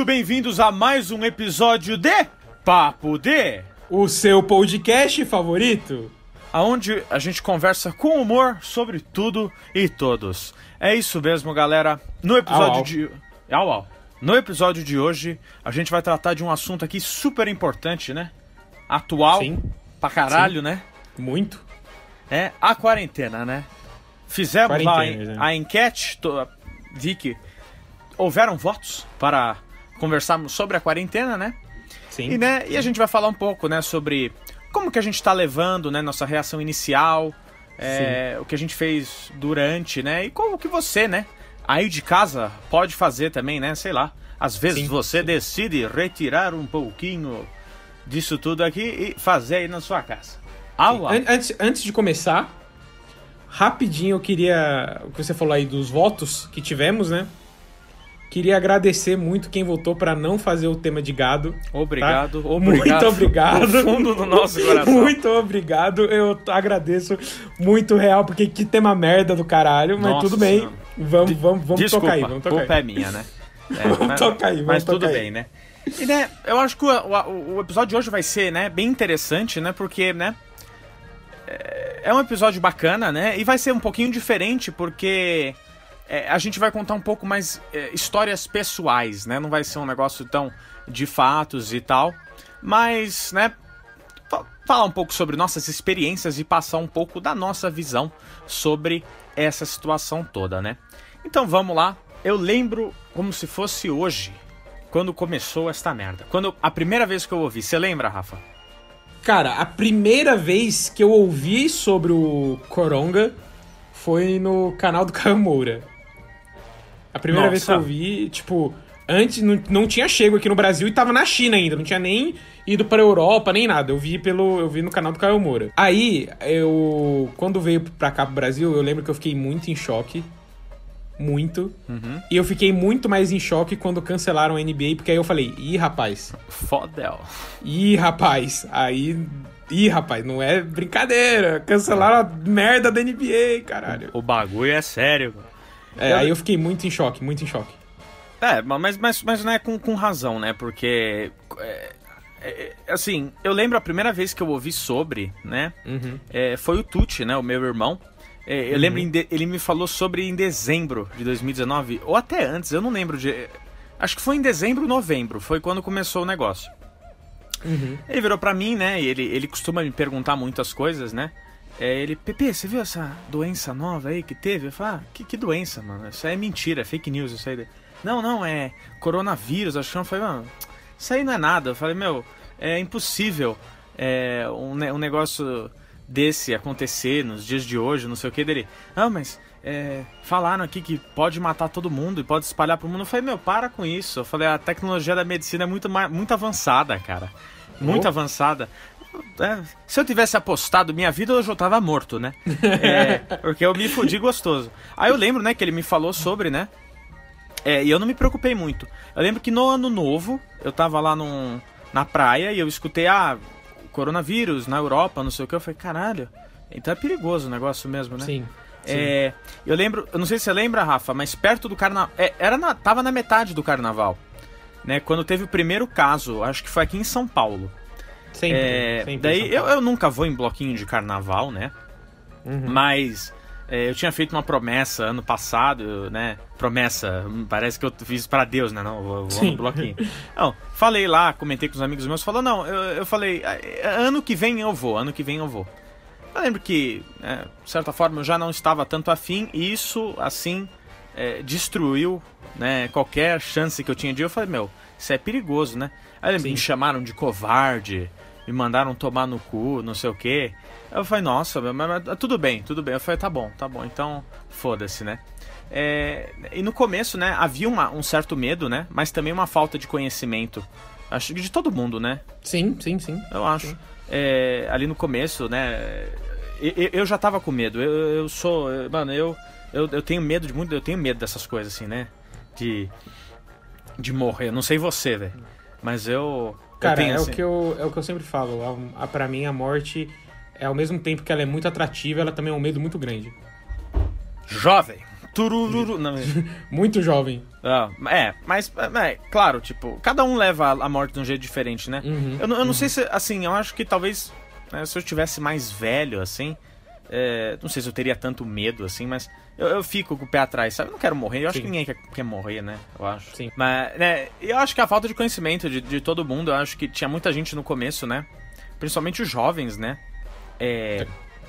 muito bem-vindos a mais um episódio de Papo D, O seu podcast favorito? aonde a gente conversa com humor sobre tudo e todos. É isso mesmo, galera. No episódio Au, au. de au, au. No episódio de hoje, a gente vai tratar de um assunto aqui super importante, né? Atual Sim. pra caralho, né? Muito. É a quarentena, né? Fizemos lá Quarentena, né? a enquete, to- vi que houveram votos para conversarmos sobre a quarentena, né? Sim. E, né, e a gente vai falar um pouco, né, sobre como que a gente tá levando, né, nossa reação inicial, é, o que a gente fez durante, né, e como que você, né, aí de casa pode fazer também, né, sei lá. Às vezes Sim, você decide retirar um pouquinho disso tudo aqui e fazer aí na sua casa. Au, au. An- Antes, antes de começar, rapidinho eu queria. O que você falou aí dos votos que tivemos, né? Queria agradecer muito quem votou pra não fazer o tema de gado. Obrigado, tá? obrigado. Muito obrigado. Do fundo do nosso coração. Muito obrigado. Eu agradeço muito real, porque que tema merda do caralho. Mas Nossa tudo bem. Vamos, vamos, vamos Desculpa, tocar aí. Vamos tocar culpa aí. é minha, né? É, Vamos mas, tocar aí, vamos Mas tudo tocar aí. bem, né? E, né, eu acho que o, o- o episódio de hoje vai ser, né, bem interessante, né? Porque, né, é- é um episódio bacana, né? E vai ser um pouquinho diferente, porque é, a gente vai contar um pouco mais é, histórias pessoais, né? Não vai ser um negócio tão de fatos e tal. Mas, né, fa- falar um pouco sobre nossas experiências e passar um pouco da nossa visão sobre essa situação toda, né? Então vamos lá. Eu lembro como se fosse hoje, quando começou esta merda. Quando a primeira vez que eu ouvi, você lembra, Rafa? Cara, a primeira vez que eu ouvi sobre o Coronga foi no canal do Caio Moura. A primeira Nossa. vez que eu ouvi, tipo, antes não, não tinha chego aqui no Brasil e tava na China ainda, não tinha nem ido pra Europa, nem nada. Eu vi pelo eu vi no canal do Caio Moura. Aí, eu quando veio pra cá pro Brasil, eu lembro que eu fiquei muito em choque. Muito. E eu fiquei muito mais em choque quando cancelaram a NBA, porque aí eu falei, ih, rapaz, Fodel. Ih, rapaz, aí. Ih, rapaz, não é brincadeira. Cancelaram a merda da NBA, caralho. O bagulho é sério. É, aí eu fiquei muito em choque, muito em choque. É, mas, mas, mas não é com, com razão, né? Porque. é, é, assim, eu lembro a primeira vez que eu ouvi sobre, né? Uhum. é, foi o Tucci, né? O meu irmão. É, eu lembro, em de- ele me falou sobre em dezembro de 2019, ou até antes, eu não lembro de. Acho que foi em dezembro novembro, foi quando começou o negócio. Uhum. Ele virou pra mim, né? E ele, ele costuma me perguntar muitas coisas, né? É, ele, Pepe, você viu essa doença nova aí que teve? Eu falei, ah, que, que doença, mano? Isso aí é mentira, é fake news, isso aí. daí." Não, não, é coronavírus, acho que eu falei, mano, isso aí não é nada. Eu falei, meu, é impossível é, um, um negócio desse acontecer nos dias de hoje, não sei o que dele. Ah, mas é, falaram aqui que pode matar todo mundo e pode espalhar pro mundo. Eu falei, meu, para com isso. Eu falei, a tecnologia da medicina é muito, muito avançada, cara. Muito Oh. avançada. É, se eu tivesse apostado minha vida, eu tava morto, né? É, porque eu me fudi gostoso. Aí eu lembro, né, que ele me falou sobre, né? É, e eu não me preocupei muito. Eu lembro que no ano novo, eu tava lá num, na praia e eu escutei, ah, coronavírus na Europa, não sei o que. Eu falei, caralho, então é perigoso o negócio mesmo, né? Sim. É, eu lembro, eu não sei se você lembra, Rafa, mas perto do carnaval. era na, tava na metade do carnaval. Né, quando teve o primeiro caso, acho que foi aqui em São Paulo. Sempre. É, sempre daí eu, eu nunca vou em bloquinho de carnaval, né? Uhum. Mas é, eu tinha feito uma promessa ano passado, né? Promessa, parece que eu fiz pra Deus, né? Não, eu vou, vou Sim. no bloquinho. Não, falei lá, comentei com os amigos meus, falou, não, eu, eu falei, "Ah, ano que vem eu vou, ano que vem eu vou. Eu lembro que, né, de certa forma, eu já não estava tanto afim, e isso, assim, é, destruiu né, qualquer chance que eu tinha de ir. Eu falei, meu, isso é perigoso, né? Aí me chamaram de covarde, me mandaram tomar no cu, não sei o quê. Eu falei, nossa, mas, mas- tudo bem, tudo bem. Eu falei, tá bom, tá bom, então foda-se, né? É, e no começo, né, havia uma- um certo medo, né? Mas também uma falta de conhecimento. Acho que de todo mundo, né? Sim, sim, sim. Eu acho. É, ali no começo, né? Eu, eu já tava com medo. Eu, eu sou. Mano, eu, eu, eu tenho medo de muito. Eu tenho medo dessas coisas, assim, né? De. De morrer. Não sei você, velho. Mas eu. Cara, é, assim, o que eu, é o que eu sempre falo. A, a, pra mim, a morte é ao mesmo tempo que ela é muito atrativa, ela também é um medo muito grande. Jovem, Turururu. Não, Muito jovem. ah, é, mas, é, claro, tipo, cada um leva a morte de um jeito diferente, né? Uhum, eu, não- eu não sei se, assim, eu acho que talvez né, se eu tivesse mais velho, assim, é, não sei se eu teria tanto medo, assim, mas eu, eu fico com o pé atrás, sabe? Eu não quero morrer, eu acho Sim. que ninguém quer, quer morrer, né? Eu acho. Sim. Mas, né, eu acho que a falta de conhecimento de, de todo mundo, eu acho que tinha muita gente no começo, né? Principalmente os jovens, né? É,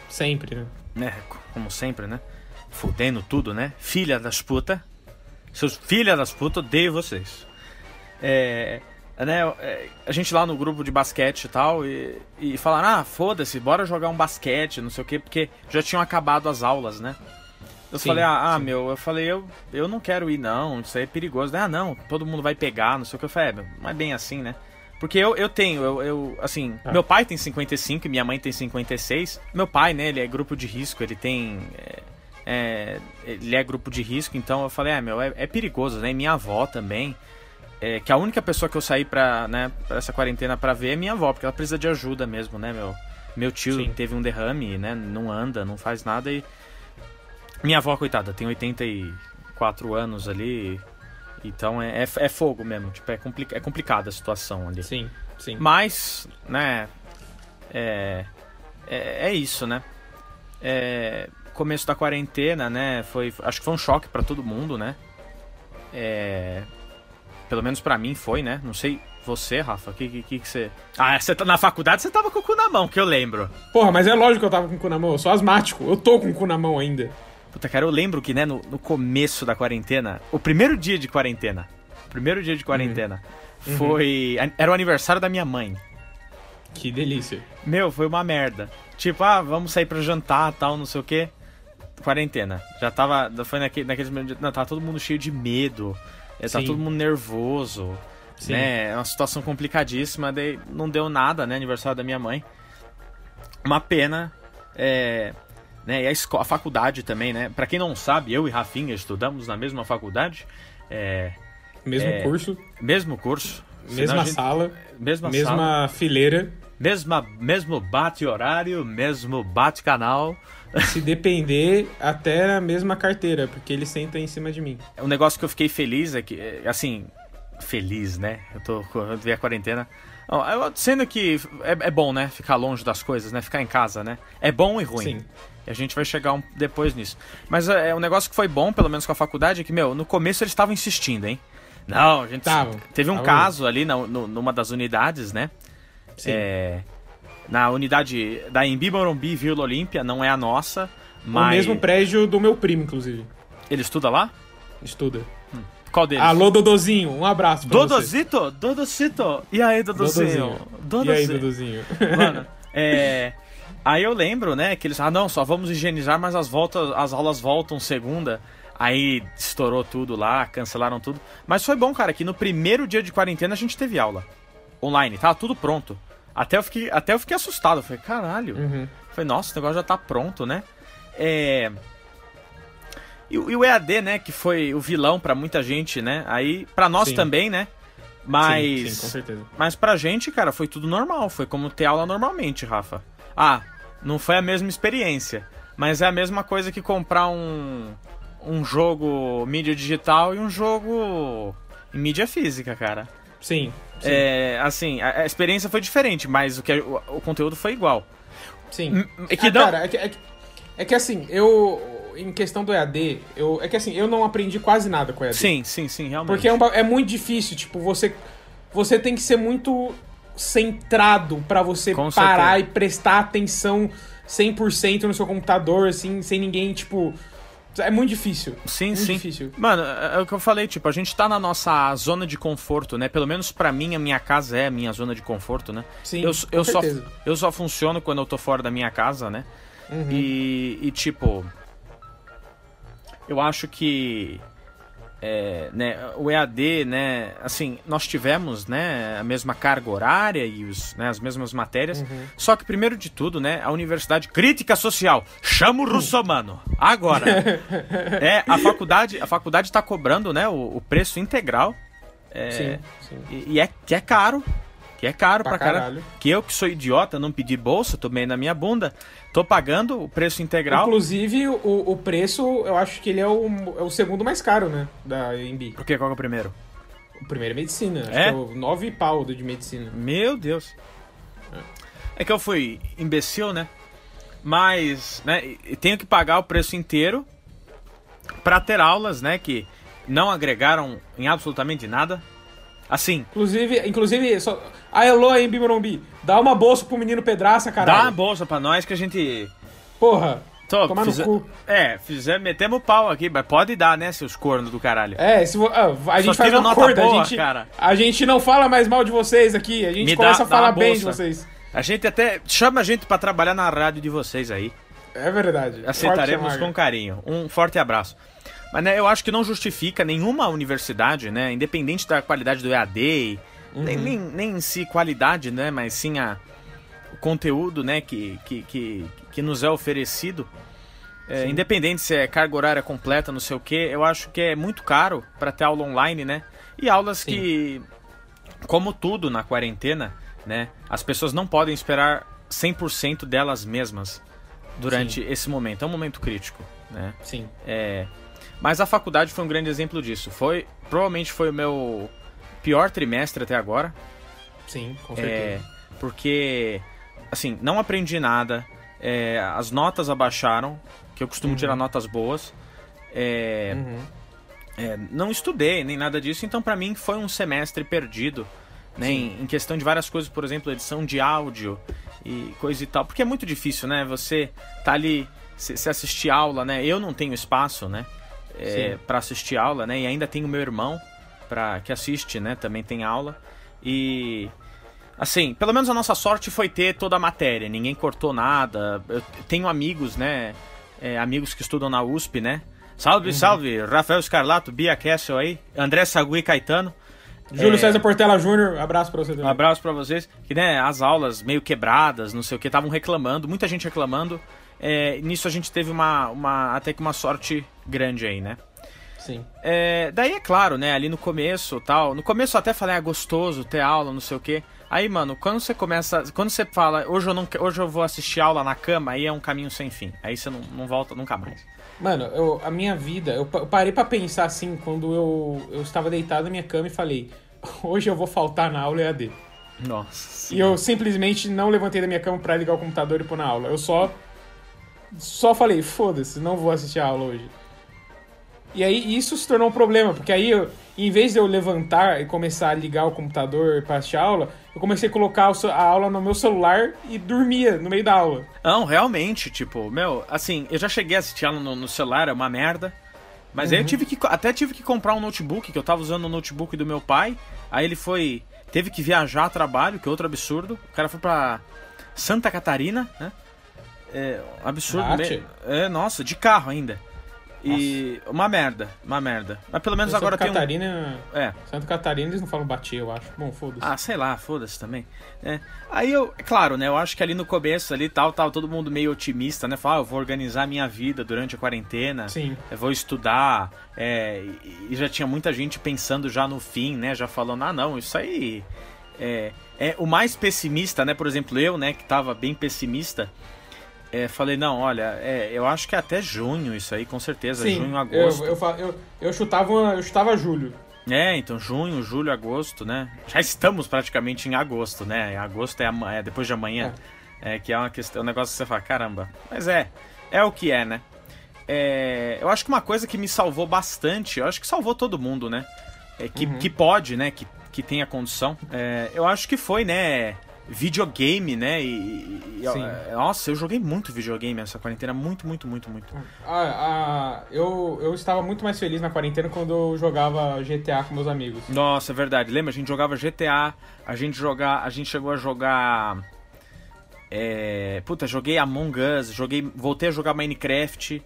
Sempre, né? né, como sempre, né? Fudendo tudo, né? Filha das puta. Seus filha das puta, odeio vocês. É, né, é, a gente lá no grupo de basquete e tal, e, e falaram, ah, foda-se, bora jogar um basquete, não sei o quê, porque já tinham acabado as aulas, né? Eu Sim, falei, ah, ah, sim. meu, eu falei, eu, eu não quero ir, não, isso aí é perigoso. Ah, não, todo mundo vai pegar, não sei o que. Eu falei, é, não é bem assim, né? Porque eu, eu tenho, eu, eu assim, Ah. meu pai tem 55 e minha mãe tem 56. Meu pai, né, ele é grupo de risco, ele tem. é, é, ele é grupo de risco, então eu falei, ah, meu, é, é perigoso, né? E minha avó também. É, que a única pessoa que eu saí pra, né, pra essa quarentena pra ver é minha avó, porque ela precisa de ajuda mesmo, né, meu? Meu tio Sim. teve um derrame, né? Não anda, não faz nada e. Minha avó, coitada, tem 84 anos ali. Então é, é, é fogo mesmo. Tipo, é, complica, é complicada a situação ali. Sim, sim. Mas, né? É, é, é isso, né? É, começo da quarentena, né? Foi, acho que foi um choque pra todo mundo, né? É, pelo menos pra mim foi, né? Não sei você, Rafa, que que, que que você. Ah, você tá na faculdade, você tava com o cu na mão, que eu lembro. Porra, mas é lógico que eu tava com o cu na mão. Eu sou asmático. Eu tô com o cu na mão ainda. Puta, cara, eu lembro que, né, no, no começo da quarentena, o primeiro dia de quarentena, o primeiro dia de quarentena, foi. Era o aniversário da minha mãe. Que delícia. Meu, foi uma merda. Tipo, ah, vamos sair pra jantar tal, não sei o quê. Quarentena. Já tava. Foi naquele, naqueles. Não, tava todo mundo cheio de medo. Eh, Tá todo mundo nervoso. Sim. Né? É uma situação complicadíssima. Daí não deu nada, né? Aniversário da minha mãe. Uma pena. É. Né? E a, escola, a faculdade também, né? Pra quem não sabe, eu e Rafinha estudamos na mesma faculdade. É. Mesmo É, curso, Mesmo curso. Mesma gente- sala, Mesma, mesma sala. fileira. Mesma, mesmo bate horário, mesmo bate canal. Se depender, até a mesma carteira, porque ele senta em cima de mim. Um negócio que eu fiquei feliz é que, é, assim, feliz, né? Eu tô vi a quarentena. Sendo que é, é bom, né? Ficar longe das coisas, né? Ficar em casa, né? É bom e ruim. Sim. E a gente vai chegar um, depois nisso. Mas é, é um negócio que foi bom, pelo menos com a faculdade, é que, meu, no começo eles estavam insistindo, hein? Não, a gente. Tavam, teve um tavam caso ali na, no- numa das unidades, né? Sim. É, na unidade da Embi Morumbi Vila Olímpia, não é a nossa, mas. O mesmo prédio do meu primo, inclusive. Ele estuda lá? Estuda. Qual deles? Alô, Dodozinho, um abraço pra você. Dodozito? E aí, Dodozinho? Dodozinho. E aí, Dodozinho? Mano, é. Aí eu lembro, né, que eles. Ah, não, só vamos higienizar, mas as, voltas, as aulas voltam segunda. Aí estourou tudo lá, cancelaram tudo. Mas foi bom, cara, que no primeiro dia de quarentena a gente teve aula. Online, tava tudo pronto. Até eu fiquei, até eu fiquei assustado. Eu falei, caralho. Uhum. Falei, nossa, o negócio já tá pronto, né? É. E, o- e o EAD, né, que foi o vilão pra muita gente, né? Aí, pra nós Sim. também, né? Mas. Sim, sim, com certeza. Mas pra gente, cara, foi tudo normal. Foi como ter aula normalmente, Rafa. Ah, não foi a mesma experiência. Mas é a mesma coisa que comprar um, um jogo mídia digital e um jogo em mídia física, cara. Sim, É, assim, a, a experiência foi diferente, mas o, que, o, o conteúdo foi igual. sim. É que Ah, não- cara, é que, é, que, é que assim, eu... Em questão do EAD, eu, é que assim, eu não aprendi quase nada com EAD. Sim, sim, sim, realmente. Porque é, um é muito difícil, tipo, você você tem que ser muito centrado pra você Com parar certeza. e prestar atenção 100% no seu computador, assim, sem ninguém, tipo... É muito difícil. Sim, muito sim. difícil. Mano, é é o que eu falei, tipo, a gente tá na nossa zona de conforto, né? Pelo menos pra mim, a minha casa é a minha zona de conforto, né? Sim, eu, com eu, só, certeza. eu só funciono quando eu tô fora da minha casa, né? Uhum. E, e, tipo. Eu acho que. É, né, o EAD, né, assim, nós tivemos, né, a mesma carga horária e os, né, as mesmas matérias, Uhum. só que primeiro de tudo, né, a Universidade Crítica Social, chama o russomano, agora, é, a faculdade, a faculdade tá cobrando, né, o, o preço integral, é, Sim, sim. e, e é, que é caro, Que é caro pra, Pra caralho. caralho. Que eu que sou idiota, não pedi bolsa, tomei na minha bunda, tô pagando o preço integral. Inclusive, o, o preço, eu acho que ele é o, é o segundo mais caro, né? Da EMB. Por quê? Qual que é o primeiro? O primeiro é medicina. Acho É? que é o 9 pau de medicina. Meu Deus. É que eu fui imbecil, né? Mas, né, tenho que pagar o preço inteiro pra ter aulas, né, que não agregaram em absolutamente nada. Assim, Inclusive, inclusive só... Ah, alô, EMB Morumbi. Dá uma bolsa pro menino Pedraça, caralho. dá uma bolsa pra nós que a gente Porra. Tô, Tomar no fizer- cu. É, fizer, metemos o pau aqui, mas pode dar, né, seus cornos do caralho. É, se ah, a gente faz tira um nota acordo, boa, a gente, cara. a gente não fala mais mal de vocês aqui, a gente Me dá- começa a dá falar uma bem de vocês. A gente até chama a gente pra trabalhar na rádio de vocês aí. É verdade. Aceitaremos com carinho. Um forte abraço. Mas né, eu acho que não justifica nenhuma universidade, né, independente da qualidade do EAD, nem, nem, nem em si qualidade, né, mas sim a, o conteúdo, né, que, que, que, que nos é oferecido. É, independente se é carga horária completa, não sei o que, eu acho que é muito caro para ter aula online, né? E aulas que, como tudo na quarentena, né, as pessoas não podem esperar 100% delas mesmas durante esse momento. É um momento crítico, né? Sim. É, mas a faculdade foi um grande exemplo disso. Foi provavelmente foi o meu pior trimestre até agora, Sim, com é, certeza. porque assim não aprendi nada. é, as notas abaixaram, que eu costumo tirar notas boas. É, Uhum. é, não estudei nem nada disso, então pra mim foi um semestre perdido, né? Em, em questão de várias coisas, por exemplo, edição de áudio e coisa e tal, porque é muito difícil, né? Você tá ali, se, assistir aula, né? Eu não tenho espaço, né? É, para assistir aula, né? E ainda tenho meu irmão para que assiste, né? Também tem aula e assim, pelo menos a nossa sorte foi ter toda a matéria. Ninguém cortou nada. Eu tenho amigos, né? é, amigos que estudam na USP, né? Salve, Uhum. salve! Rafael Escarlato, Bia Kessel aí, André Sagui Caetano. Júlio É, César Portela Júnior, abraço pra você Um também. abraço pra vocês. Que, né, as aulas meio quebradas, não sei o que, estavam reclamando, muita gente reclamando. É, nisso a gente teve uma, uma, até que uma sorte grande aí, né? Sim. É, daí é claro, né, ali no começo tal. No começo eu até falei, ah, gostoso ter aula, não sei o que. Aí, mano, quando você começa. Quando você fala, hoje eu, não, hoje eu vou assistir aula na cama, aí é um caminho sem fim. Aí você não, não volta nunca mais. Mano, eu, a minha vida, eu pa- eu parei pra pensar assim quando eu, eu estava deitado na minha cama e falei, hoje eu vou faltar na aula EAD. Nossa. E eu simplesmente não levantei da minha cama pra ligar o computador e pôr na aula. Eu só. Só falei, foda-se, não vou assistir a aula hoje. E aí isso se tornou um problema, porque aí eu, em vez de eu levantar e começar a ligar o computador pra assistir a aula, eu comecei a colocar a aula no meu celular e dormia no meio da aula. Não, realmente, tipo, meu, assim, eu já cheguei a assistir ela no, no celular, é uma merda. Mas aí eu tive que. Até tive que comprar um notebook, que eu tava usando o notebook do meu pai. Aí ele foi. Teve que viajar a trabalho, que é outro absurdo. O cara foi pra Santa Catarina, né? É, absurdo mesmo. É, nossa, de carro ainda. E. Uma merda, uma merda. Mas pelo menos Santa agora tem um. Catarina. É. Santa Catarina eles não falam bater, eu acho. Bom, foda-se. Ah, sei lá, foda-se também. É. Aí eu, é claro, né? Eu acho que ali no começo ali tal, tal, todo mundo meio otimista, né? Fala, ah, eu vou organizar minha vida durante a quarentena. Sim. Eu vou estudar. é, e, e já tinha muita gente pensando já no fim, né? Já falando, ah não, isso aí. É, é o mais pessimista, né? Por exemplo, eu, né, que tava bem pessimista. É, falei, não, olha, é, eu acho que é até junho isso aí, com certeza. Sim, junho, agosto. Eu, eu, eu, eu, chutava, eu chutava julho. É, então junho, julho, agosto, né? Já estamos praticamente em agosto, né? Agosto é, é depois de amanhã. É. que é uma questão, um negócio que você fala, caramba. Mas é, é o que é, né? É, eu acho que uma coisa que me salvou bastante, eu acho que salvou todo mundo, né? É, que, que pode, né? Que, que tem a condição. É, eu acho que foi, né? Videogame, né? E, e- é, nossa, eu joguei muito videogame nessa quarentena. Muito, muito, muito, muito. Ah, ah, eu, eu estava muito mais feliz na quarentena quando eu jogava GTA com meus amigos. Nossa, é verdade. Lembra? A gente jogava GTA, a gente jogar, a gente chegou a jogar. É, puta, joguei Among Us, joguei, voltei a jogar Minecraft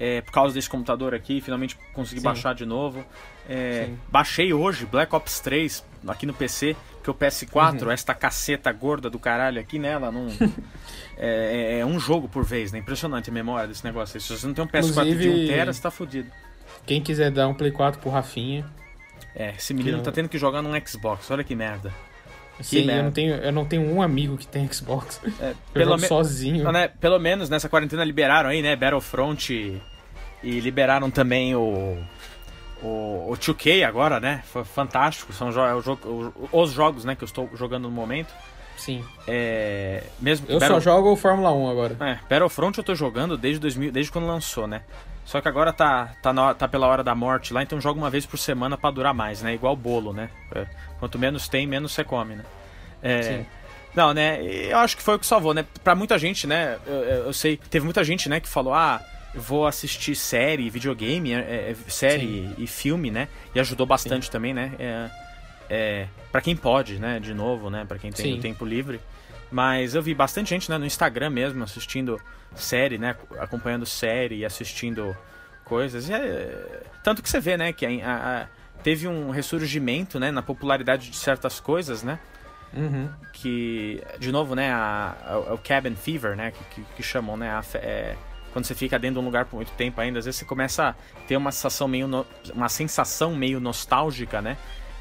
é, por causa desse computador aqui, finalmente consegui Sim. baixar de novo. É, baixei hoje Black Ops 3 aqui no PC, que o PS4, Uhum. esta caceta gorda do caralho aqui nela, não. é, é- é um jogo por vez, né? Impressionante a memória desse negócio. aí. Se você não tem um PS4 de Inclusive- 1 tera, você tá fudido. Quem quiser dar um Play 4 pro Rafinha. É, esse menino Que tá não- tendo que jogar num Xbox, olha que merda. Sim, né? eu não, tenho, eu não tenho um amigo que tem Xbox. É, pelo, me- sozinho. né, pelo menos nessa quarentena liberaram aí, né? Battlefront e, e liberaram também o, o, o 2K agora, né? Foi fantástico. São jo é o jogo, o- os jogos né, que eu estou jogando no momento. Sim. É, mesmo Eu Battle- só jogo o Fórmula 1 agora. É, Battlefront eu tô jogando desde 2000, desde quando lançou, né? Só que agora tá, tá, na- tá pela hora da morte lá, então eu jogo uma vez por semana pra durar mais, né? Igual bolo, né? É, quanto menos tem, menos você come, né? É, Sim. Não, né? Eu acho que foi o que salvou, né? Pra muita gente, né? Eu, eu- eu sei, teve muita gente, né, que falou, ah, vou assistir série, videogame, é, é, série e filme, né? E ajudou bastante também, né? É, é, para quem pode, né? De novo, né? Pra quem tem Sim. o tempo livre. Mas eu vi bastante gente, né, no Instagram mesmo, assistindo série, né? Acompanhando série e assistindo coisas. E é- Tanto que você vê, né, que a- a- teve um ressurgimento, né, na popularidade de certas coisas, né? Uhum. que de novo né a, o cabin fever né que, que, que chamam né a é, quando você fica dentro de um lugar por muito tempo ainda às vezes você começa a ter uma sensação meio no- uma sensação meio nostálgica né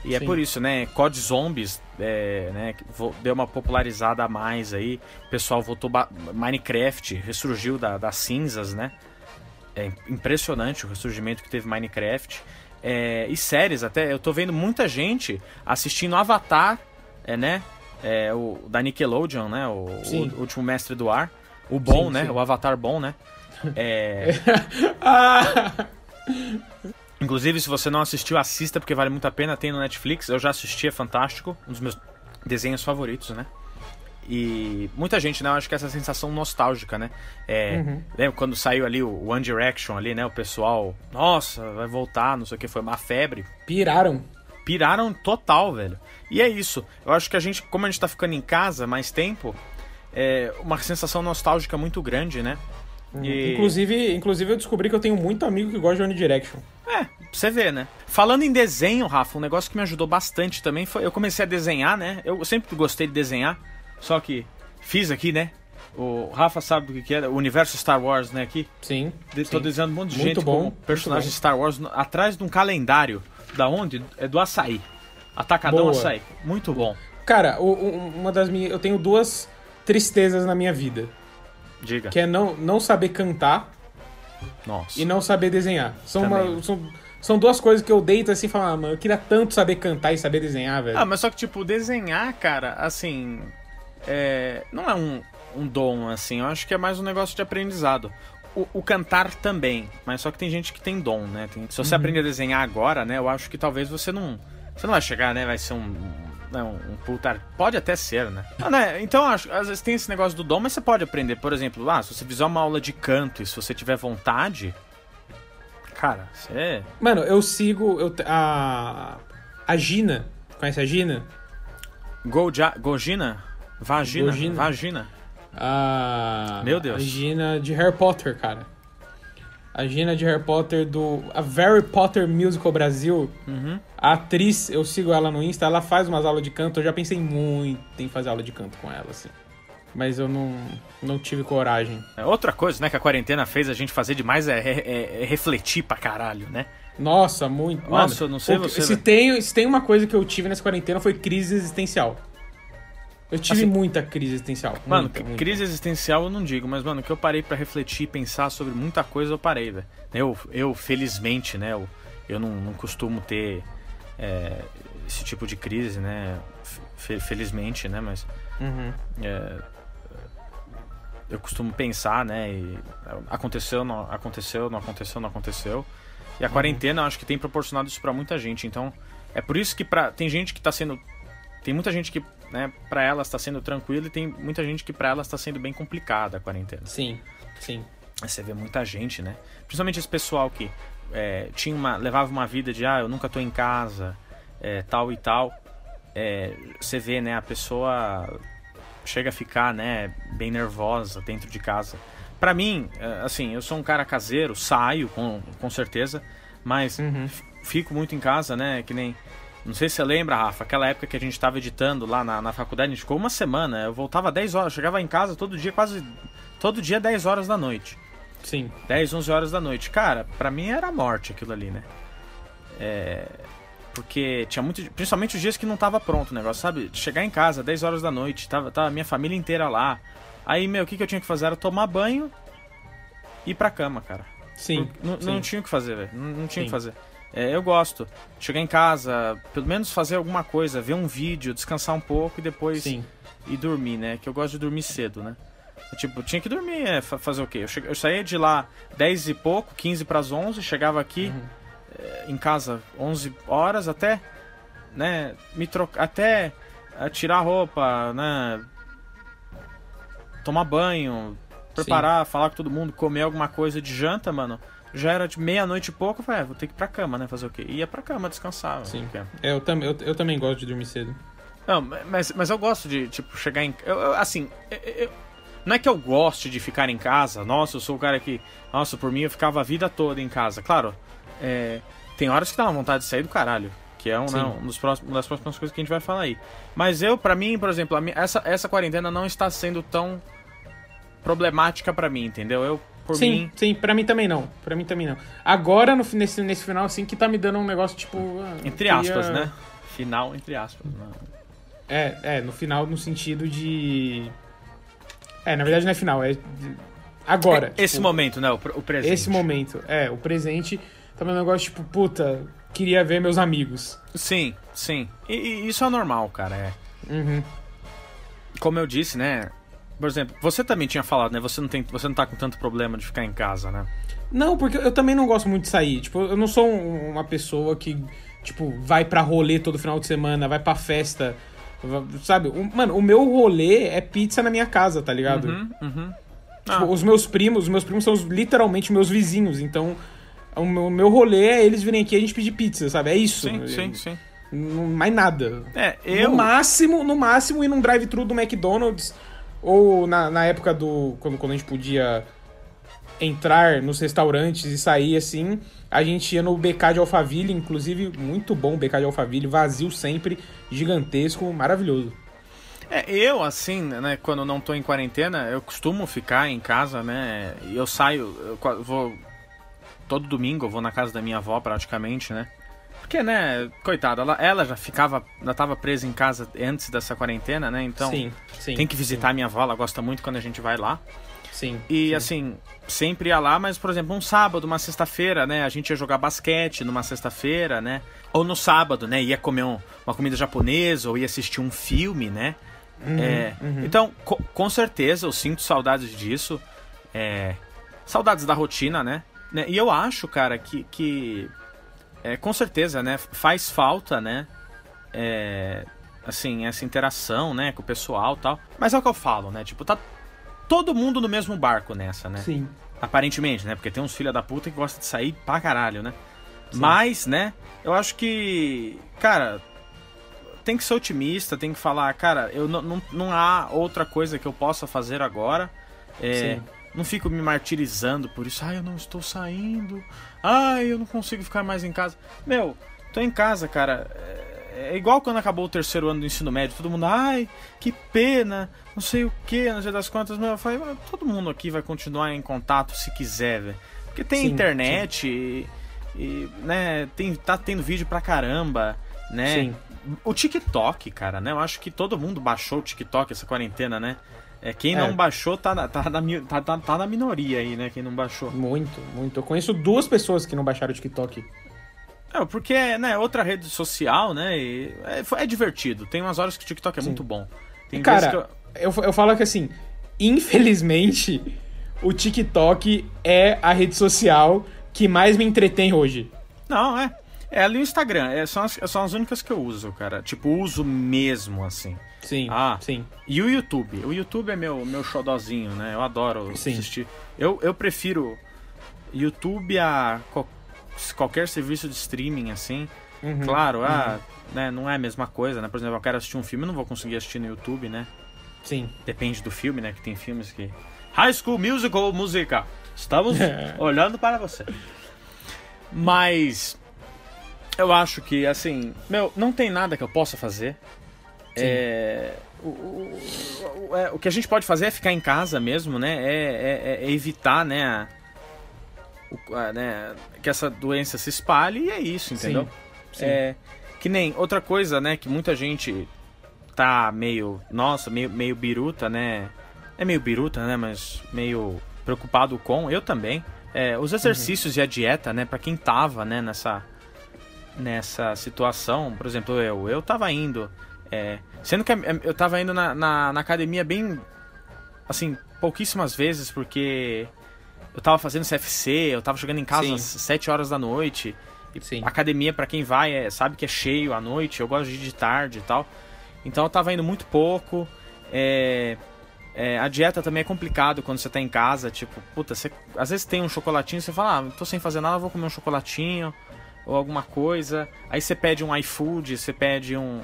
e é Sim. por isso né COD Zombies é, né deu uma popularizada a mais aí o pessoal voltou ba- Minecraft ressurgiu da- das cinzas né é impressionante o ressurgimento que teve Minecraft É, e séries até eu tô vendo muita gente assistindo Avatar é, né? É, o da Nickelodeon, né? O, o último mestre do ar. O bom, Sim, né? sim. O Avatar bom, né? É, Ah! inclusive, se você não assistiu, assista, porque vale muito a pena. Tem no Netflix. Eu já assisti, é fantástico. Um dos meus desenhos favoritos, né? E muita gente, né? Eu acho que essa sensação nostálgica, né? É, Uhum. Lembra quando saiu ali o One Direction ali, né? O pessoal, nossa, vai voltar, não sei o que, foi uma febre. Piraram. piraram total, velho. E é isso. Eu acho que a gente, como a gente tá ficando em casa mais tempo, é uma sensação nostálgica muito grande, né? E- Inclusive, inclusive, eu descobri que eu tenho muito amigo que gosta de One Direction. É, pra você ver, né? Falando em desenho, Rafa, um negócio que me ajudou bastante também foi. Eu comecei a desenhar, né? Eu sempre gostei de desenhar, só que fiz aqui, né? O Rafa sabe o que é, o universo Star Wars, né? Aqui. Sim. De- Tô sim. desenhando um monte de Muito gente bom, personagem bom. Star Wars atrás de um calendário. Da onde? É do açaí. Atacadão Boa. açaí. Muito bom. Cara, uma das minhas. Eu tenho duas tristezas na minha vida. Diga. Que é não, não saber cantar Nossa. e não saber desenhar. São, uma, são, são duas coisas que eu deito assim e falo, ah, mano, eu queria tanto saber cantar e saber desenhar, velho. Ah, mas só que, tipo, desenhar, cara, assim. é, não é um, um dom, assim. Eu acho que é mais um negócio de aprendizado. O, o cantar também, mas só que tem gente que tem dom, né? Tem- se você aprender a desenhar agora, né? Eu acho que talvez você não. Você não vai chegar, né? Vai ser um. Né, um, ar- Pode até ser, né? Ah, né? Então, acho, às vezes tem esse negócio do dom, mas você pode aprender. Por exemplo, ah, se você fizer uma aula de canto e se você tiver vontade. Cara, você. Mano, eu sigo. Eu, a. A Gina. Conhece a Gina? Goja, Gogina? Vagina? Gogina. Vagina? A. Meu Deus. A Gina de Harry Potter, cara. A Gina de Harry Potter do. A Harry Potter Musical Brasil. Uhum. A atriz, eu sigo ela no Insta, ela faz umas aulas de canto. Eu já pensei muito em fazer aula de canto com ela, assim. Mas eu não, não tive coragem. É, Outra coisa, né, que a quarentena fez a gente fazer demais é, é- é refletir pra caralho, né? Nossa, muito. Nossa, Mano, eu não sei o você, Se velho. tem, se tem uma coisa que eu tive nessa quarentena foi crise existencial. Eu tive Assim, muita crise existencial. Mano, muita, crise existencial eu não digo, mas, mano, que eu parei pra refletir e pensar sobre muita coisa, eu parei, velho. Eu, eu, felizmente, né, eu, eu não, não costumo ter é, esse tipo de crise, né, fe- felizmente, né, mas Uhum. é, eu costumo pensar, né? E aconteceu, não aconteceu, não aconteceu, não aconteceu. E a Uhum. quarentena acho que tem proporcionado isso pra muita gente. Então, é por isso que pra, tem gente que tá sendo tem muita gente que, né, para ela está sendo tranquila e tem muita gente que pra ela está sendo bem complicada a quarentena. Sim, sim. Você vê muita gente, né? Principalmente esse pessoal que é, tinha uma, levava uma vida de ah, eu nunca tô em casa, é, tal e tal. É, você vê, né, a pessoa chega a ficar, né, bem nervosa dentro de casa. Pra mim, é, assim, eu sou um cara caseiro, saio com, com certeza, mas Uhum. fico muito em casa, né, que nem... Não sei se você lembra, Rafa, aquela época que a gente tava editando lá na, na faculdade, a gente ficou uma semana, eu voltava 10 horas, chegava em casa todo dia, quase... Todo dia 10 horas da noite. Sim. 10, 11 horas da noite. Cara, pra mim era morte aquilo ali, né? É. Porque tinha muito. Principalmente os dias que não tava pronto o negócio, sabe? Chegar em casa, 10 horas da noite, tava, tava a minha família inteira lá. Aí, meu, o que, que eu tinha que fazer? Era tomar banho e ir pra cama, cara. Sim. Não, sim. não tinha o que fazer, velho. Não, não tinha o que fazer. É, eu gosto. Chegar em casa, pelo menos fazer alguma coisa, ver um vídeo, descansar um pouco e depois Sim. ir dormir, né? Que eu gosto de dormir cedo, né? Tipo, tinha que dormir, é, fa- fazer o quê? Eu, che- eu saía de lá 10 e pouco, 15 pras 11, chegava aqui é, em casa 11 horas até, né, me trocar, até é, tirar roupa, né, tomar banho, preparar, falar com todo mundo, comer alguma coisa de janta, mano. Já era de meia-noite e pouco, eu falei, é, vou ter que ir pra cama, né, fazer o quê? Ia pra cama descansar. Sim. porque- É, eu, tam, eu, eu também gosto de dormir cedo. não, mas, mas eu gosto de, tipo, chegar em. Eu, eu- assim, eu- não é que eu goste de ficar em casa. Nossa, eu sou o cara que. Nossa, por mim eu ficava a vida toda em casa. Claro, é, tem horas que dá uma vontade de sair do caralho. Que é um, né, um dos próximos, uma das próximas coisas que a gente vai falar aí. Mas eu, pra mim, por exemplo, minha- essa, essa quarentena não está sendo tão problemática pra mim, entendeu? Eu, por sim, mim. sim, pra mim também não. Pra mim também não. Agora, no, nesse, nesse final, assim, que tá me dando um negócio, tipo... ah, Entre aspas, né? Final, entre aspas. né? É, é, no final, no sentido de... É, na verdade não é final, é... Agora. Esse tipo, momento, né? O, o presente. Esse momento, é, o presente tá me dando um negócio, tipo, puta, queria ver meus amigos. Sim, sim. E, e isso é normal, cara. É. Uhum. como eu disse, né? Por exemplo, você também tinha falado, né? Você não, tem, você não tá com tanto problema de ficar em casa, né? Não, porque eu também não gosto muito de sair. Tipo, eu não sou um- uma pessoa que, tipo, vai pra rolê todo final de semana, vai pra festa. Sabe? O- mano, o meu rolê é pizza na minha casa, tá ligado? Uhum, uhum. Tipo, Ah. os meus primos, os meus primos são os- literalmente meus vizinhos, então o meu, o meu rolê é eles virem aqui e a gente pedir pizza, sabe? É isso. Sim, sim, sim. Não, mais nada. É, eu. No máximo, no máximo ir num drive-thru do McDonald's ou na, na época do quando, quando a gente podia entrar nos restaurantes e sair assim, a gente ia no BK de Alphaville, inclusive muito bom o BK de Alphaville, vazio sempre, gigantesco, maravilhoso. É, eu, assim, né, quando não tô em quarentena, eu costumo ficar em casa, né? E eu saio, eu vou. Todo domingo eu vou na casa da minha avó, praticamente, né? Porque, né, coitada, ela, ela já ficava. Já tava presa em casa antes dessa quarentena, né? Então. sim, sim. Tem que visitar a minha avó, ela gosta muito quando a gente vai lá. Sim. E sim. assim, sempre ia lá, mas por exemplo, um sábado, uma sexta-feira, né? A gente ia jogar basquete numa sexta-feira, né? Ou no sábado, né? Ia comer um- uma comida japonesa, ou ia assistir um filme, né? É, Então, co- com certeza, eu sinto saudades disso. É, saudades da rotina, né? Né? E eu acho, cara, que, que é, com certeza, né? Faz falta, né? É, assim, essa interação, né? Com o pessoal e tal. Mas é o que eu falo, né? Tipo, tá todo mundo no mesmo barco nessa, né? Sim. Aparentemente, né? Porque tem uns filha da puta que gosta de sair pra caralho, né? Mas, né? Eu acho que, cara, tem que ser otimista, tem que falar, cara, eu não, não, não há outra coisa que eu possa fazer agora. É, Sim. Não fico me martirizando por isso. Ai, eu não estou saindo. Ai, eu não consigo ficar mais em casa. Meu, tô em casa, cara. É, é igual quando acabou o terceiro ano do ensino médio. Todo mundo, ai, que pena, não sei o que, não sei das contas. Meu, eu falei, "Mas todo mundo aqui vai continuar em contato se quiser, velho. Porque tem Sim, internet e, e, né, tem, tá tendo vídeo pra caramba, né? Sim. O TikTok, cara, né? Eu acho que todo mundo baixou o TikTok essa quarentena, né? É, quem É. não baixou tá na, tá, na, tá, tá, tá na minoria aí, né? Quem não baixou. Muito, muito. Eu conheço duas pessoas que não baixaram o TikTok. É, porque, né, outra rede social, né? e é, é divertido. Tem umas horas que o TikTok é muito bom. Tem Cara, que eu- eu, eu falo que assim, infelizmente, o TikTok é a rede social que mais me entretém hoje. Não, é. É ali o Instagram. É, são, as, são as únicas que eu uso, cara. Tipo, uso mesmo, assim. Sim, Ah. sim. E o YouTube? O YouTube é meu, meu xodozinho, né? Eu adoro Sim. assistir. Eu, eu prefiro YouTube a qual- qualquer serviço de streaming, assim. Uhum, Claro, ah, né, não é a mesma coisa, né? Por exemplo, eu quero assistir um filme, eu não vou conseguir assistir no YouTube, né? Sim. Depende do filme, né? Que tem filmes que. High School Musical, música. Estamos olhando para você. Mas. Eu acho que, assim. Meu, não tem nada que eu possa fazer. É, o, o- o- é, o que a gente pode fazer é ficar em casa mesmo, né? É, é- é evitar, né, a- a- né, Que essa doença se espalhe e é isso, entendeu? Sim. É, Que nem outra coisa, né, que muita gente tá meio, nossa, meio, meio biruta, né? É meio biruta, né, mas meio preocupado com, eu também. É, os exercícios uhum. e a dieta, né, para quem tava, né, nessa nessa situação, por exemplo, eu, eu tava indo, é, sendo que eu tava indo na, na, na academia bem, assim, pouquíssimas vezes, porque eu tava fazendo CFC, eu tava jogando em casa Sim. às 7 horas da noite. E Sim. academia, para quem vai, é, sabe que é cheio à noite, eu gosto de ir de tarde e tal. Então eu tava indo muito pouco. É, é, a dieta também é complicado quando você tá em casa, tipo, puta, você, às vezes tem um chocolatinho, você fala, ah, tô sem fazer nada, vou comer um chocolatinho ou alguma coisa. Aí você pede um iFood, você pede um,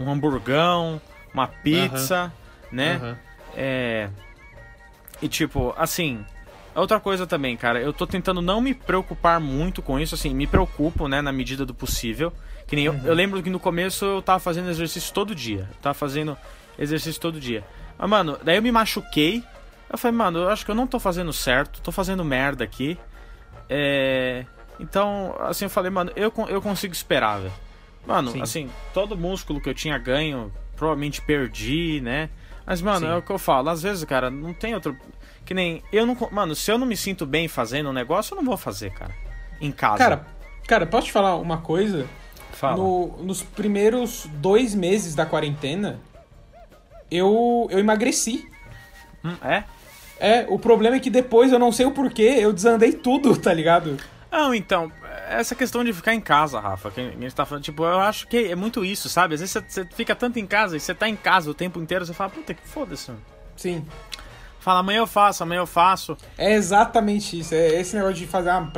um hamburgão, uma pizza, né? É, e tipo, assim, Outra coisa também, cara, eu tô tentando não me preocupar muito com isso, assim, me preocupo, né, na medida do possível. Que nem uhum. eu, eu, lembro que no começo eu tava fazendo exercício todo dia. Eu tava fazendo exercício todo dia. Mas, mano, daí eu me machuquei. Eu falei, mano, eu acho que eu não tô fazendo certo, tô fazendo merda aqui. É. Então, assim, eu falei, mano, eu, eu consigo esperar, velho. Mano, Sim. assim, todo músculo que eu tinha ganho, provavelmente perdi, né? Mas, mano, Sim. é o que eu falo. Às vezes, cara, não tem outro. Que nem. Eu não. Mano, se eu não me sinto bem fazendo um negócio, eu não vou fazer, cara. Em casa. Cara, cara, posso te falar uma coisa? Fala. No, nos primeiros dois meses da quarentena, eu, eu emagreci. Hum, é? É, o problema é que depois eu não sei o porquê, eu desandei tudo, tá ligado? Não, então, essa questão de ficar em casa, Rafa, que a gente tá falando, tipo, eu acho que é muito isso, sabe? Às vezes você, você fica tanto em casa e você tá em casa o tempo inteiro, você fala, puta que foda-se. Sim. Fala, amanhã eu faço, amanhã eu faço. É exatamente isso. É esse negócio de fazer. Ah,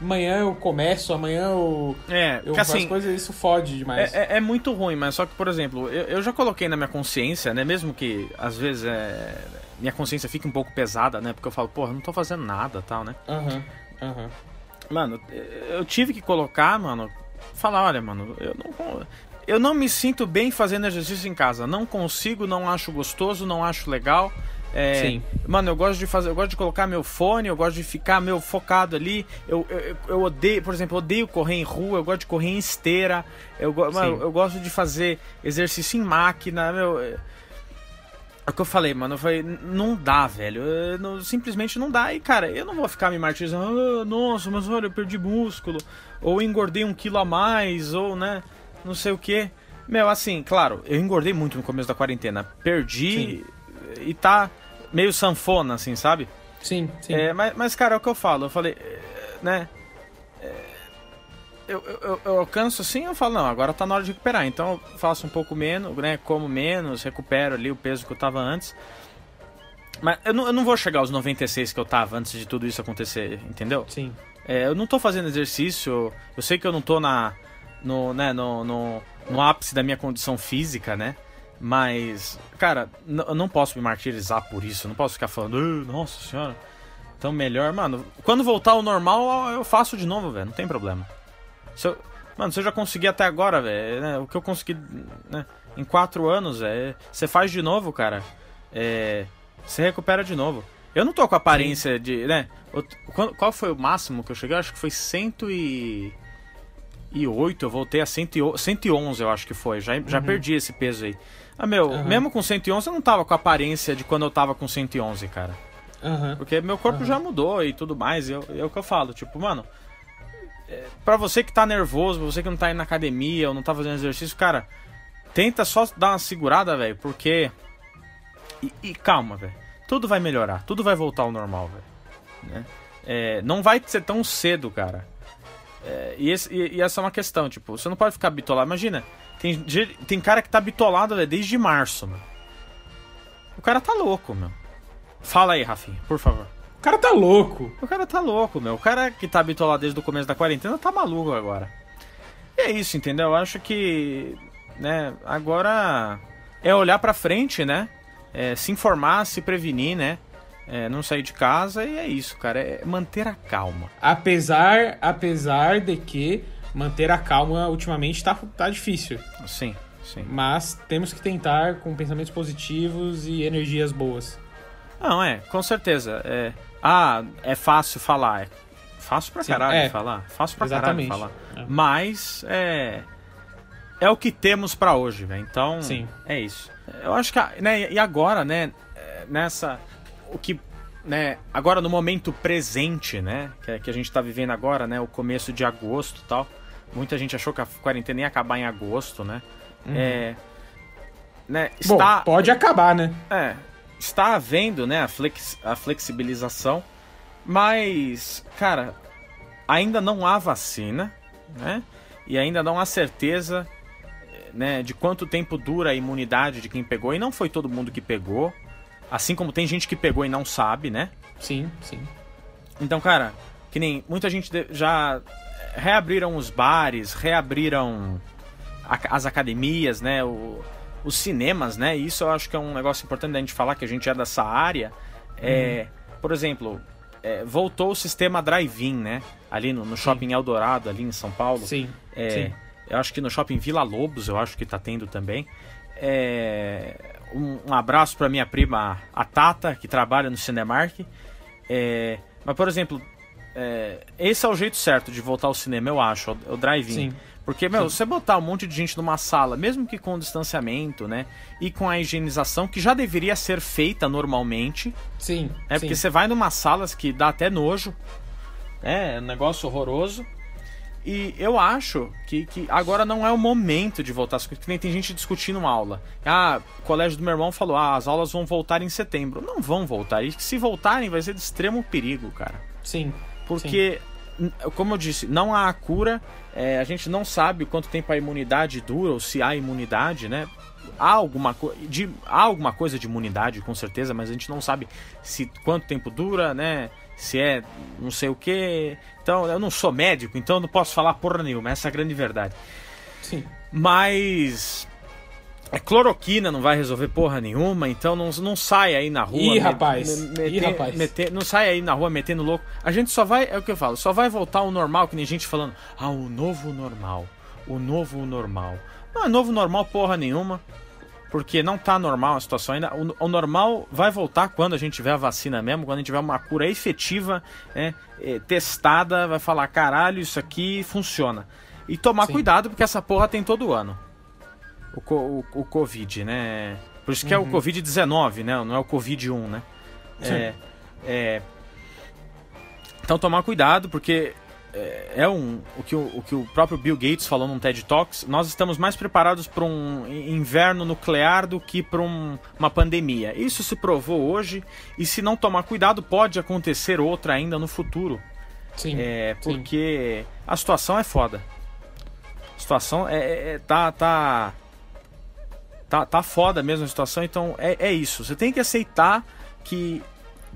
amanhã eu começo, amanhã eu. É, eu faço assim, coisas, isso fode demais. É, é, é, muito ruim, mas só que, por exemplo, eu, eu, já coloquei na minha consciência, né? Mesmo que às vezes é, minha consciência fique um pouco pesada, né? Porque eu falo, porra, não tô fazendo nada tal, né? Aham, uhum, aham. Uhum. Mano, eu tive que colocar, mano, falar, olha, mano, eu não. Eu não me sinto bem fazendo exercício em casa. Não consigo, não acho gostoso, não acho legal. É, Sim. Mano, eu gosto de fazer, eu gosto de colocar meu fone, eu gosto de ficar meu focado ali. Eu, eu, eu odeio, por exemplo, eu odeio correr em rua, eu gosto de correr em esteira. Eu, mano, eu gosto de fazer exercício em máquina, meu. É, o que eu falei, mano. Eu falei, não dá, velho. Não, simplesmente não dá. E, cara, eu não vou ficar me martirizando. Ah, nossa, mas olha, eu perdi músculo. Ou engordei um quilo a mais. Ou, né, não sei o que. Meu, assim, claro, eu engordei muito no começo da quarentena. Perdi Sim. e tá meio sanfona, assim, sabe? Sim, sim. É, mas, mas, cara, é o que eu falo. Eu falei, né? Eu, eu, eu alcanço assim, eu falo, não, agora tá na hora de recuperar. Então eu faço um pouco menos, né? Como menos, recupero ali o peso que eu tava antes. Mas eu não, eu não vou chegar aos 96 que eu tava antes de tudo isso acontecer, entendeu? Sim. É, eu não tô fazendo exercício, eu sei que eu não tô na, no, né, no, no, no ápice da minha condição física, né? Mas, cara, eu não posso me martirizar por isso. Eu não posso ficar falando, nossa senhora. Então, melhor, mano. Quando voltar ao normal, eu faço de novo, velho. Não tem problema. Se eu, mano, se eu já consegui até agora, velho. Né, o que eu consegui né, em quatro anos, é. Você faz de novo, cara. É. Você recupera de novo. Eu não tô com aparência de. né? Qual foi o máximo que eu cheguei? Eu acho que foi cento e. 108, eu voltei a 111, eu acho que foi. Já, já uhum. perdi esse peso aí. Ah, meu, uhum. mesmo com 111 eu não tava com a aparência de quando eu tava com 111, cara. Uhum. Porque meu corpo já mudou e tudo mais. É o que eu falo, tipo, mano. Pra você que tá nervoso, pra você que não tá indo na academia ou não tá fazendo exercício, cara, tenta só dar uma segurada, velho, porque. E, e calma, velho. Tudo vai melhorar, tudo vai voltar ao normal, velho. Né? É, não vai ser tão cedo, cara. É, e, esse, e, e, essa é uma questão, tipo, você não pode ficar bitolado. Imagina, tem, tem cara que tá bitolado véio, desde março, mano. O cara tá louco, meu. Fala aí, Rafinha, por favor. O cara tá louco. O cara tá louco, meu. O cara que tá bitolado desde o começo da quarentena tá maluco agora. E é isso, entendeu? Eu acho que, né, agora é olhar pra frente, né? É, se informar, se prevenir, né? É, não sair de casa e é isso, cara. É manter a calma. Apesar, apesar de que manter a calma ultimamente tá, tá difícil. Sim, sim. Mas temos que tentar com pensamentos positivos e energias boas. Não, é, com certeza. É, ah, é fácil falar. É fácil pra sim, caralho é. falar. Fácil pra Exatamente. caralho falar. É. Mas, é. é o que temos para hoje, velho. Então, Sim. é isso. Eu acho que, né, e agora, né, nessa o que, né, agora no momento presente, né, que, que a gente tá vivendo agora, né, o começo de agosto, e tal. Muita gente achou que a quarentena ia acabar em agosto, né? Uhum. É, né, Bom, está pode acabar, né? é, está havendo, né, a, flex, a flexibilização, mas, cara, ainda não há vacina, né? E ainda não há certeza, né, de quanto tempo dura a imunidade de quem pegou. E não foi todo mundo que pegou, assim como tem gente que pegou e não sabe, né? Sim, sim. Então, cara, que nem muita gente já reabriram os bares, reabriram as academias, né? O- os cinemas, né? E isso eu acho que é um negócio importante da gente falar que a gente é dessa área. É, Por exemplo, é, voltou o sistema drive-in, né? Ali no, no shopping Eldorado, ali em São Paulo. Sim. É, sim. Eu acho que no shopping Vila Lobos, eu acho que tá tendo também. É, um, um abraço pra minha prima, a Tata, que trabalha no Cinemark. É, mas, por exemplo, é, esse é o jeito certo de voltar ao cinema, eu acho, o, o drive-in. Sim. Porque, meu, você botar um monte de gente numa sala, mesmo que com distanciamento, né? E com a higienização, que já deveria ser feita normalmente. Sim. É sim. porque você vai numa salas que dá até nojo. É, é um negócio horroroso. E eu acho que, que agora não é o momento de voltar às coisas. Que nem tem gente discutindo aula. Ah, o colégio do meu irmão falou: ah, as aulas vão voltar em setembro. Não vão voltar. E se voltarem, vai ser de extremo perigo, cara. Sim. Porque, n- como eu disse, não há a cura. é, a gente não sabe quanto tempo a imunidade dura, ou se há imunidade, né? Há alguma, de, há alguma coisa de imunidade, com certeza, mas a gente não sabe se quanto tempo dura, né? Se é não sei o que. Então, eu não sou médico, então eu não posso falar porra nenhuma, essa é a grande verdade. Sim. Mas. A cloroquina não vai resolver porra nenhuma, então não, não sai aí na rua. Ih, me- rapaz. me- Ih, rapaz. meter- não sai aí na rua metendo louco. A gente só vai, é o que eu falo, só vai voltar ao normal, que nem gente falando, ah, o novo normal. O novo normal. Não é novo normal porra nenhuma. Porque não tá normal a situação ainda. O, o normal vai voltar quando a gente tiver a vacina mesmo, quando a gente tiver uma cura efetiva, né, eh, testada, vai falar, caralho, isso aqui funciona. E tomar Sim. cuidado, porque essa porra tem todo ano o, o, o Covid, né? Por isso que é o Covid-19, né? Não é o Covid-1, né? É, é... Então tomar cuidado, porque é, é um, o, que o, o que o próprio Bill Gates falou num TED Talks. Nós estamos mais preparados para um in- inverno nuclear do que para um- uma pandemia. Isso se provou hoje, e se não tomar cuidado, pode acontecer outra ainda no futuro. Sim. É, Sim. porque a situação é foda. A situação é, é- é- tá, tá, tá. Tá foda mesmo a situação, então é, é isso. Você tem que aceitar que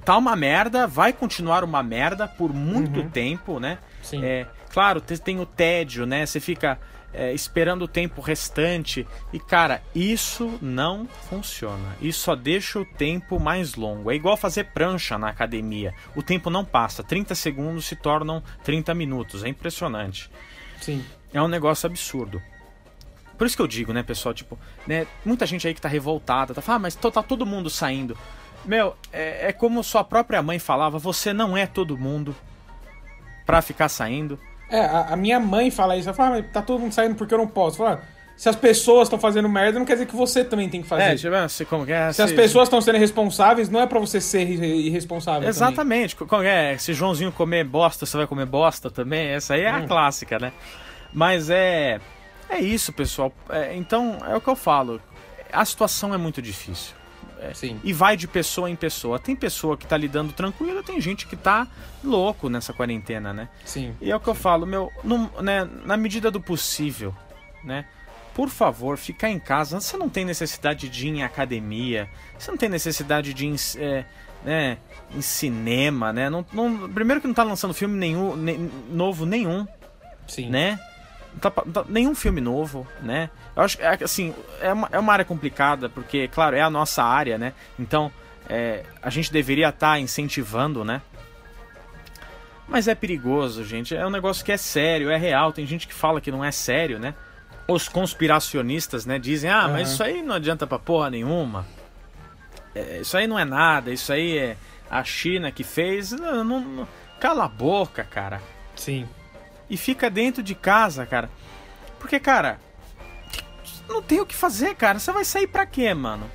tá uma merda, vai continuar uma merda por muito tempo, né? Sim. É, claro, te- tem o tédio, né? Você fica é, esperando o tempo restante. E, cara, isso não funciona. Isso só deixa o tempo mais longo. É igual fazer prancha na academia. O tempo não passa. 30 segundos se tornam 30 minutos. É impressionante. Sim. É um negócio absurdo. Por isso que eu digo, né, pessoal, tipo, né, muita gente aí que tá revoltada, tá falando, ah, mas tá todo mundo saindo. Meu, é, é como sua própria mãe falava, você não é todo mundo pra ficar saindo. É, a, a minha mãe fala isso. Ela fala, ah, mas tá todo mundo saindo porque eu não posso. Fala, se as pessoas estão fazendo merda, não quer dizer que você também tem que fazer. É, tipo, assim, como é? se as pessoas estão sendo responsáveis, não é pra você ser irre- irresponsável. Exatamente. Como é? Se Joãozinho comer bosta, você vai comer bosta também? Essa aí é a Hum. clássica, né? Mas é. É isso, pessoal. É, então, é o que eu falo. A situação é muito difícil. Sim. E vai de pessoa em pessoa. Tem pessoa que tá lidando tranquila, tem gente que tá louco nessa quarentena, né? Sim. E é o que eu falo, meu, num- né, na medida do possível, né? Por favor, ficar em casa. Você não tem necessidade de ir em academia. Você não tem necessidade de ir em, é, né, em cinema, né? Não, não- primeiro que não tá lançando filme nenhum, ne- novo nenhum, Sim. né? Tá, tá- nenhum filme novo, né? Eu acho é, assim, é uma, é uma área complicada, porque, claro, é a nossa área, né? Então, é, a gente deveria estar incentivando, né? Mas é perigoso, gente. É um negócio que é sério, é real. Tem gente que fala que não é sério, né? Os conspiracionistas, né, dizem: ah, mas Aham. isso aí não adianta pra porra nenhuma. É, isso aí não é nada, isso aí é a China que fez. Não, não- não- Cala a boca, cara Sim. E fica dentro de casa, cara. Porque, cara, não tem o que fazer, cara. Você vai sair pra quê, mano?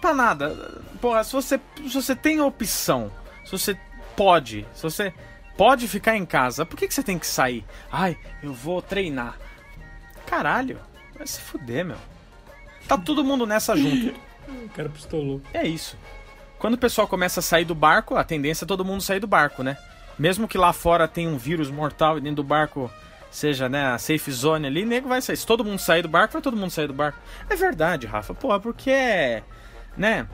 Pra nada. Porra, se você, se você tem opção, se você pode, se você pode ficar em casa, por que, que você tem que sair? Ai, eu vou treinar. Caralho, vai se fuder, meu. Tá todo mundo nessa junto. O cara pistolou. É isso. Quando o pessoal começa a sair do barco, a tendência é todo mundo sair do barco, né? Mesmo que lá fora tenha um vírus mortal e dentro do barco seja, né, a safe zone ali, nego vai sair. Se todo mundo sair do barco, vai todo mundo sair do barco. É verdade, Rafa. Porra, porque é. Né?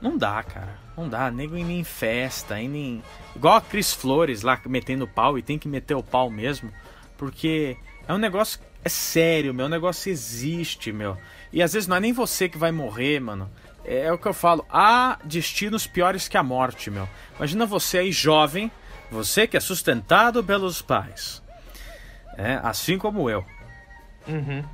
Não dá, cara. Não dá. Nego indo em festa, indo em. Igual a Cris Flores lá metendo pau e tem que meter o pau mesmo. Porque é um negócio. É sério, meu. O negócio existe, meu. E às vezes não é nem você que vai morrer, mano. É, é o que eu falo. Há destinos piores que a morte, meu. Imagina você aí jovem, você que é sustentado pelos pais. É, assim como eu. Uhum.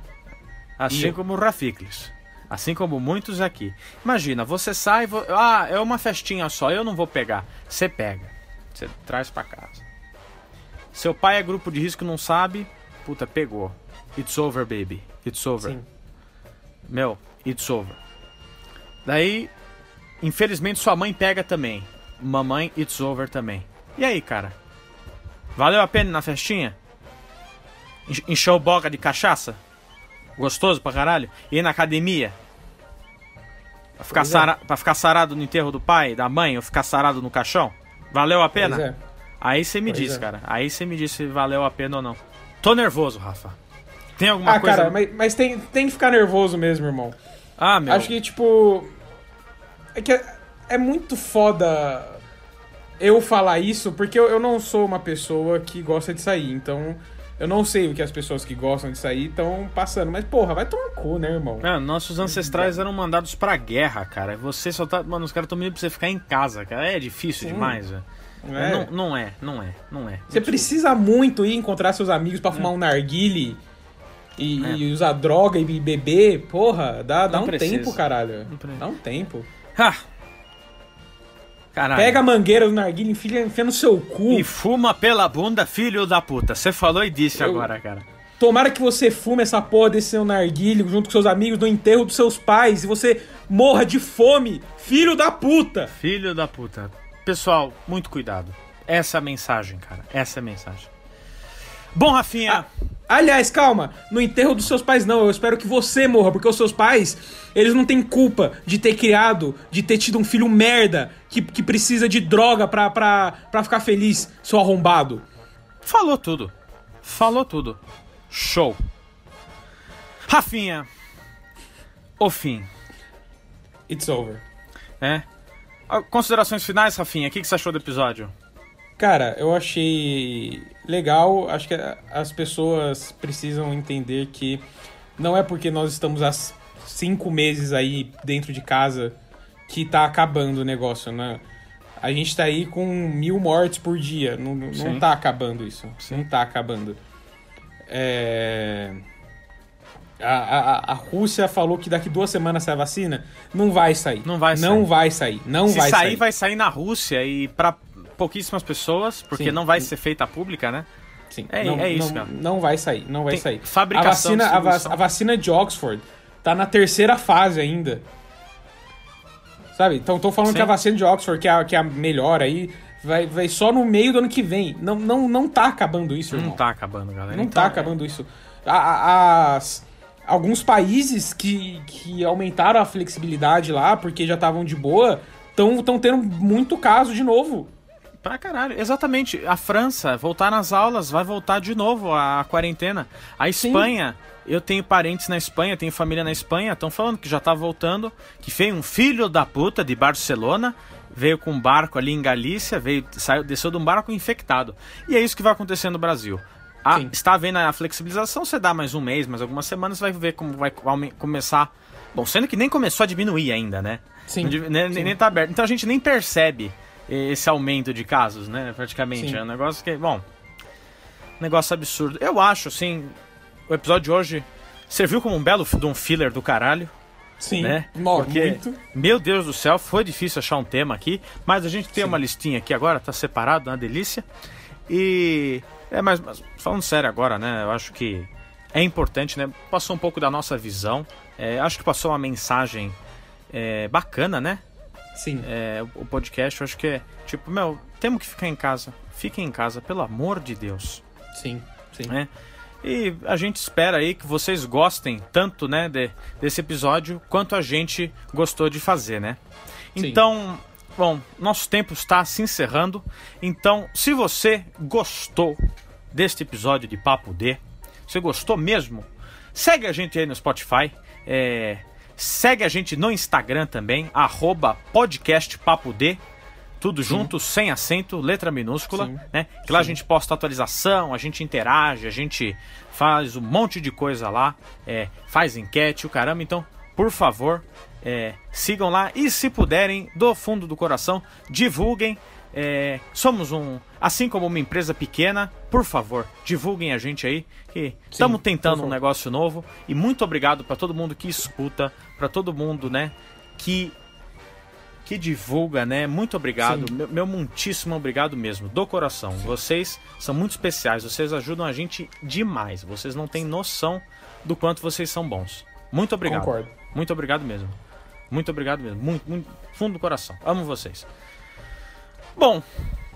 Assim E- como o Rafiklis. Assim como muitos aqui. Imagina, você sai. vo- Ah, é uma festinha só, eu não vou pegar. Você pega. Você traz pra casa. Seu pai é grupo de risco não sabe. Puta, pegou. It's over, baby. It's over. Sim. Meu, it's over. Daí, infelizmente, sua mãe pega também. Mamãe, it's over também. E aí, cara? Valeu a pena ir na festinha? Enche- Encheu boca de cachaça? Gostoso pra caralho? E ir na academia? Pra ficar, é. sara... pra ficar sarado no enterro do pai, da mãe, ou ficar sarado no caixão? Valeu a pena? É. Aí você me Pois diz, é. cara. Aí você me diz se valeu a pena ou não. Tô nervoso, Rafa. Tem alguma Ah, coisa. cara, mas, mas tem, tem que ficar nervoso mesmo, irmão. Ah, meu. Acho que, tipo. É que é, é muito foda eu falar isso, porque eu, eu não sou uma pessoa que gosta de sair. Então, eu não sei o que as pessoas que gostam de sair estão passando. Mas, porra, vai tomar cu, né, irmão? Mano, nossos ancestrais eram mandados pra guerra, cara. Você só tá. Mano, os caras estão pedindo pra você ficar em casa, cara. É difícil Sim. demais, velho. É. Não, não é, não é, não é. Você precisa muito ir encontrar seus amigos pra fumar um narguile e, É. e usar droga e beber. Porra, dá, dá Não um precisa. tempo, caralho. Dá um tempo. Ah! Caralho. Pega a mangueira do narguile, enfia, enfia no seu cu. E fuma pela bunda, filho da puta. Você falou e disse Eu- agora, cara. Tomara que você fume essa porra desse seu narguile junto com seus amigos no enterro dos seus pais e você morra de fome, filho da puta. Filho da puta. Pessoal, muito cuidado. Essa é a mensagem, cara. Essa é a mensagem. Bom, Rafinha. Aliás, calma, no enterro dos seus pais não, eu espero que você morra, porque os seus pais, eles não têm culpa de ter criado, de ter tido um filho merda que, que precisa de droga pra, pra, pra ficar feliz, seu arrombado. Falou tudo. Falou tudo. Show. Rafinha. O fim, It's over. né? Ah, Considerações finais, Rafinha. O que que você achou do episódio? Cara, eu achei legal. Acho que as pessoas precisam entender que não é porque nós estamos há cinco meses aí dentro de casa que tá acabando o negócio, né? A gente tá aí com mil mortes por dia. Não, não Sim. tá acabando isso. Não tá acabando. É... A, a, a Rússia falou que daqui duas semanas sai a vacina. Não vai sair. Não vai Não sair. vai sair. Não Se vai sair, sair. vai sair na Rússia e pra pouquíssimas pessoas, porque Sim. não vai ser feita pública, né? Sim, É- não, é isso, não, cara. não vai sair, não vai Tem sair. fabricação, a vacina, a, vacina de Oxford tá na terceira fase ainda. Sabe? Então estão falando Sim. que a vacina de Oxford, que é a, que é a melhor aí, vai, vai só no meio do ano que vem. Não, não, não tá acabando isso, irmão. Não tá acabando, galera. Não Então, tá acabando isso. A- a- as, alguns países que, que aumentaram a flexibilidade lá, porque já estavam de boa, estão tendo muito caso de novo. Pra caralho, exatamente. A França, voltar nas aulas, vai voltar de novo a, quarentena. A Espanha, eu tenho parentes na Espanha, tenho família na Espanha, estão falando que já tá voltando, que veio um filho da puta de Barcelona, veio com um barco ali em Galícia, veio, saiu, desceu de um barco infectado. E é isso que vai acontecer no Brasil. A- Sim. está vendo a flexibilização, você dá mais um mês, mais algumas semanas, vai ver como vai começar. Bom, sendo que nem começou a diminuir ainda, né? Sim, div- nem, sim. nem tá aberto. Então a gente nem percebe esse aumento de casos, né? Praticamente. Sim. É um negócio que. Bom. Negócio absurdo. Eu acho, assim. O episódio de hoje serviu como um belo de um filler do caralho. Sim, né? Porque, muito. meu Deus do céu, foi difícil achar um tema aqui, mas a gente tem Sim. uma listinha aqui agora, tá separado, uma delícia. E. É, mas, mas falando sério agora, né? Eu acho que é importante, né? Passou um pouco da nossa visão. É, acho que passou uma mensagem é, bacana, né? Sim. É, o podcast, eu acho que é tipo, meu, temos que ficar em casa. Fiquem em casa, pelo amor de Deus. Sim, sim. Né? E a gente espera aí que vocês gostem tanto, né, de, desse episódio quanto a gente gostou de fazer, né? Sim. Então, bom, nosso tempo está se encerrando. Então, se você gostou deste episódio de Papo D, você gostou mesmo? Segue a gente aí no Spotify. É, segue a gente no Instagram também, arroba podcastpapod. Tudo junto, sem acento, letra minúscula, Sim. né? Que lá a Sim. gente posta atualização, a gente interage, a gente faz um monte de coisa lá, é, faz enquete, o caramba. Então, por favor, é, sigam lá e se puderem, do fundo do coração, divulguem. É, somos um, assim como uma empresa pequena, por favor, divulguem a gente aí, que estamos tentando um negócio novo. E muito obrigado para todo mundo que escuta, para todo mundo, né, que que divulga, né? Muito obrigado, Sim. meu, meu muitíssimo obrigado mesmo, do coração. Vocês são muito especiais, vocês ajudam a gente demais. Vocês não têm noção do quanto vocês são bons. Muito obrigado. Concordo. Muito obrigado mesmo. Muito obrigado mesmo. Muito, muito fundo do coração. Amo vocês. Bom,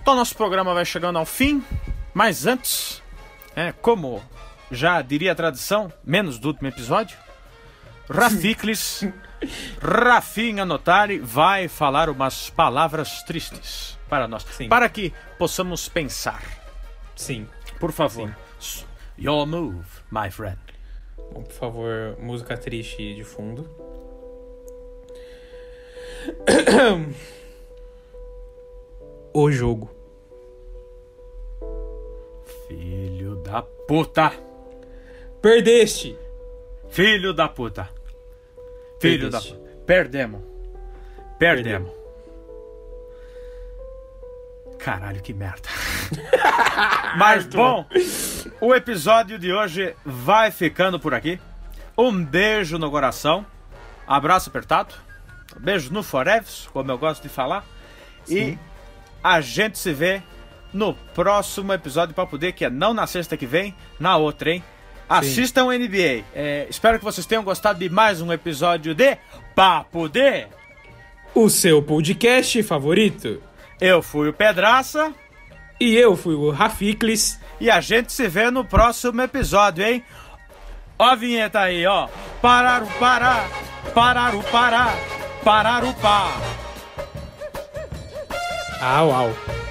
então nosso programa vai chegando ao fim, mas antes, é, como já diria a tradição, menos do último episódio, Rafiklis, Rafinha Notari vai falar umas palavras tristes para nós, Sim. para que possamos pensar. Sim. Por favor, your move, my friend. Bom, por favor, música triste de fundo. O jogo. Filho da puta. Perdeste! Filho da puta. Filho da Perdeste. puta. Perdemos. Perdemos. Caralho, que merda. Mas bom, o episódio de hoje vai ficando por aqui. Um beijo no coração. Abraço apertado. Beijo no Forevs, como eu gosto de falar. E a gente se vê no próximo episódio para poder, que é não na sexta que vem, na outra, hein? Assistam o NBA. É, espero que vocês tenham gostado de mais um episódio de Papo D. O seu podcast favorito. Eu fui o Pedraça E eu fui o Rafiklis. e a gente se vê no próximo episódio, hein? Ó a vinheta aí, ó. Parar o parar, parar o Au, au.